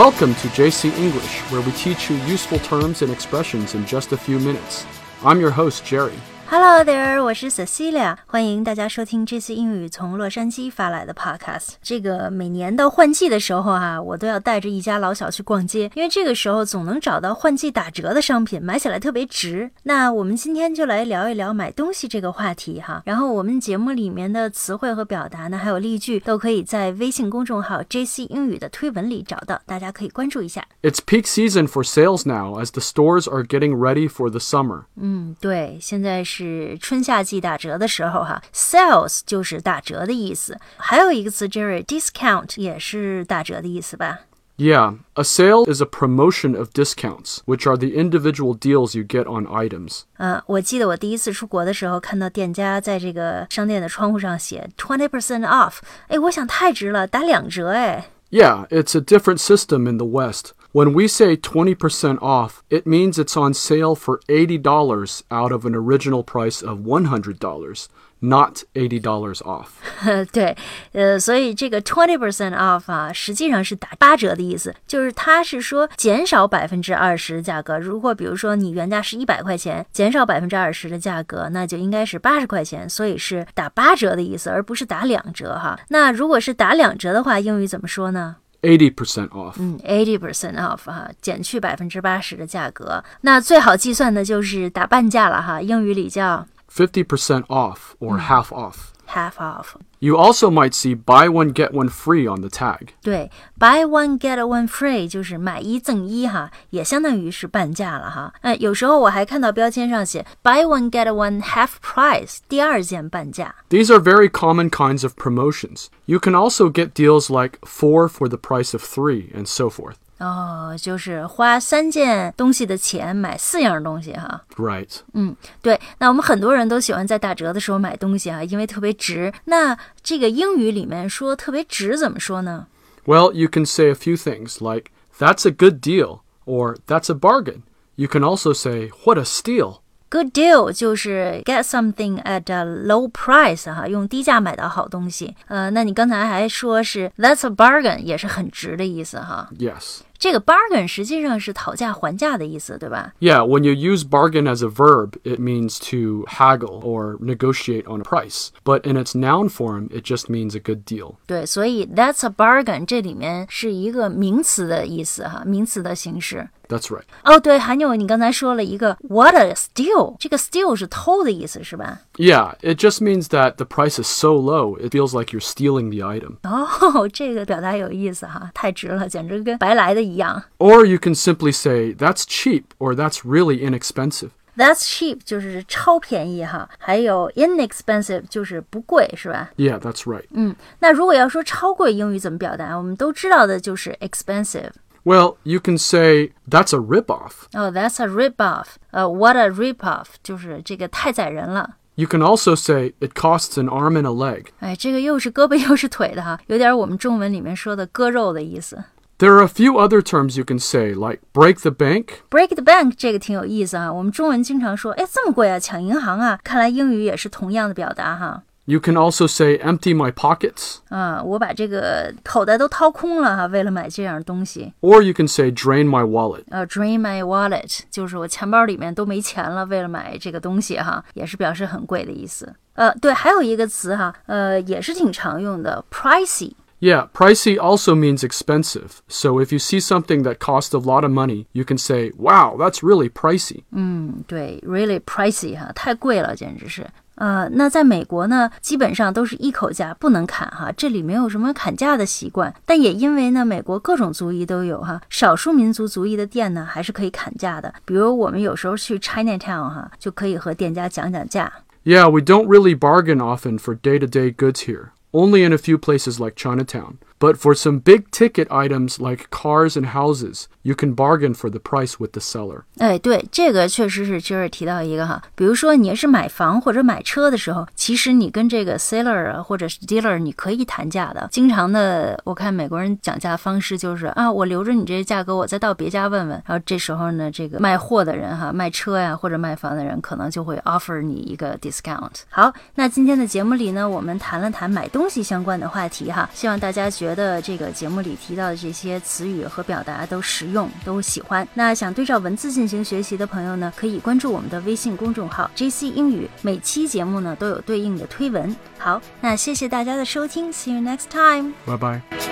Welcome to JC English, where we teach you useful terms and expressions in just a few minutes. I'm your host, Jerry. Hello there，我是 Cecilia，欢迎大家收听这次英语从洛杉矶发来的 podcast。这个每年到换季的时候啊，我都要带着一家老小去逛街，因为这个时候总能找到换季打折的商品，买起来特别值。那我们今天就来聊一聊买东西这个话题哈。然后我们节目里面的词汇和表达呢，还有例句，都可以在微信公众号 JC 英语的推文里找到，大家可以关注一下。 It's peak season for sales now as the stores are getting ready for the summer. 嗯，对，现在是 春夏季打折的时候哈，sales 就是打折的意思。还有一个词，Jerry，discount 也是打折的意思吧？ Yeah, a sale is a promotion of discounts, which are the individual deals you get on items. 嗯，我记得我第一次出国的时候，看到店家在这个商店的窗户上写 twenty percent off，哎，我想太值了，打两折哎。 Yeah, it's a different system in the West. When we say 20% off, it means it's on sale for $80 out of an original price of $100, not $80 off. 对，呃，所以这个 twenty percent off 啊，实际上是打八折的意思，就是它是说减少百分之二十的价格。如果比如说你原价是一百块钱，减少百分之二十的价格，那就应该是八十块钱，所以是打八折的意思，而不是打两折哈。那如果是打两折的话，英语怎么说呢？ Eighty percent off. 嗯，eighty percent off 哈，减去百分之八十的价格。那最好计算的就是打半价了哈，英语里叫50% off or half off. half off。 You also might see buy one get one free on the tag. 对，buy one get one free 就是买一赠一哈，也相当于是半价了哈。哎，有时候我还看到标签上写 buy one get one half price，第二件半价。 These are very common kinds of promotions. You can also get deals like 4 for the price of 3 and so forth. 哦，就是花三件东西的钱买四样东西哈。Right. 嗯，对，那我们很多人都喜欢在打折的时候买东西啊，因为特别值。那这个英语里面说特别值怎么说呢？Well, you can say a few things like, that's a good deal, or that's a bargain. You can also say, what a steal. Good deal 就是 get something at a low price 哈，用低价买到好东西。呃，那你刚才还说是 that's a bargain，也是很值的意思哈。Yes. 这个 bargain 实际上是讨价还价的意思，对吧？ Yeah, when you use bargain as a verb, it means to haggle or negotiate on a price. But in its noun form, it just means a good deal. 对，所以 that's a bargain 这里面是一个名词的意思哈，名词的形式。 That's right. 哦，对，韩纽，你刚才说了一个 what a steal，这个 steal 是偷的意思是吧？ Yeah, it just means that the price is so low, it feels like you're stealing the item. 哦，这个表达有意思哈，太值了，简直跟白来的一样。 Or you can simply say, that's cheap, or that's really inexpensive. That's cheap 就是超便宜哈，还有 inexpensive 就是不贵是吧？ Yeah, that's right. 嗯，那如果要说超贵，英语怎么表达？我们都知道的就是 expensive。 Well, you can say, that's a ripoff. 哦、t h a t s a rip off。呃，what a rip off，就是这个太宰人了。 You can also say, it costs an arm and a leg. 哎，这个又是胳膊又是腿的哈，有点我们中文里面说的割肉的意思。 There are a few other terms you can say, like break the bank. Break the bank 这个挺有意思啊，我们中文经常说，哎，这么贵啊，抢银行啊，看来英语也是同样的表达哈。 You can also say, empty my pockets. 啊，我把这个口袋都掏空了哈，为了买这样东西。 Or you can say, drain my wallet. 呃，drain my wallet 就是我钱包里面都没钱了，为了买这个东西哈，也是表示很贵的意思。呃，对，还有一个词哈，呃，也是挺常用的，pricey。 Yeah, pricey also means expensive. So if you see something that costs a lot of money, you can say, wow, that's really pricey. 嗯，对，really pricey 哈，太贵了，简直是。 呃，那在美国呢，基本上都是一口价，不能砍哈，这里没有什么砍价的习惯。但也因为呢，美国各种族裔都有哈，少数民族族裔的店呢，还是可以砍价的。比如我们有时候去 Chinatown 哈，就可以和店家讲讲价。 Yeah, we don't really bargain often for day to day goods here, only in a few places like Chinatown. But for some big ticket items like cars and houses, you can bargain for the price with the seller. 哎，对，这个确实是今儿提到一个哈，比如说你要是买房或者买车的时候，其实你跟这个 seller 啊或者是 dealer 你可以谈价的。经常的，我看美国人讲价方式就是啊，我留着你这个价格，我再到别家问问。然后这时候呢，这个卖货的人哈，卖车呀或者卖房的人可能就会 offer 你一个 discount。好，那今天的节目里呢，我们谈了谈买东西相关的话题哈，希望大家觉觉得这个节目里提到的这些词语和表达都实用，都喜欢。那想对照文字进行学习的朋友呢，可以关注我们的微信公众号 JC 英语，每期节目呢都有对应的推文。好，那谢谢大家的收听，See you next time，拜拜。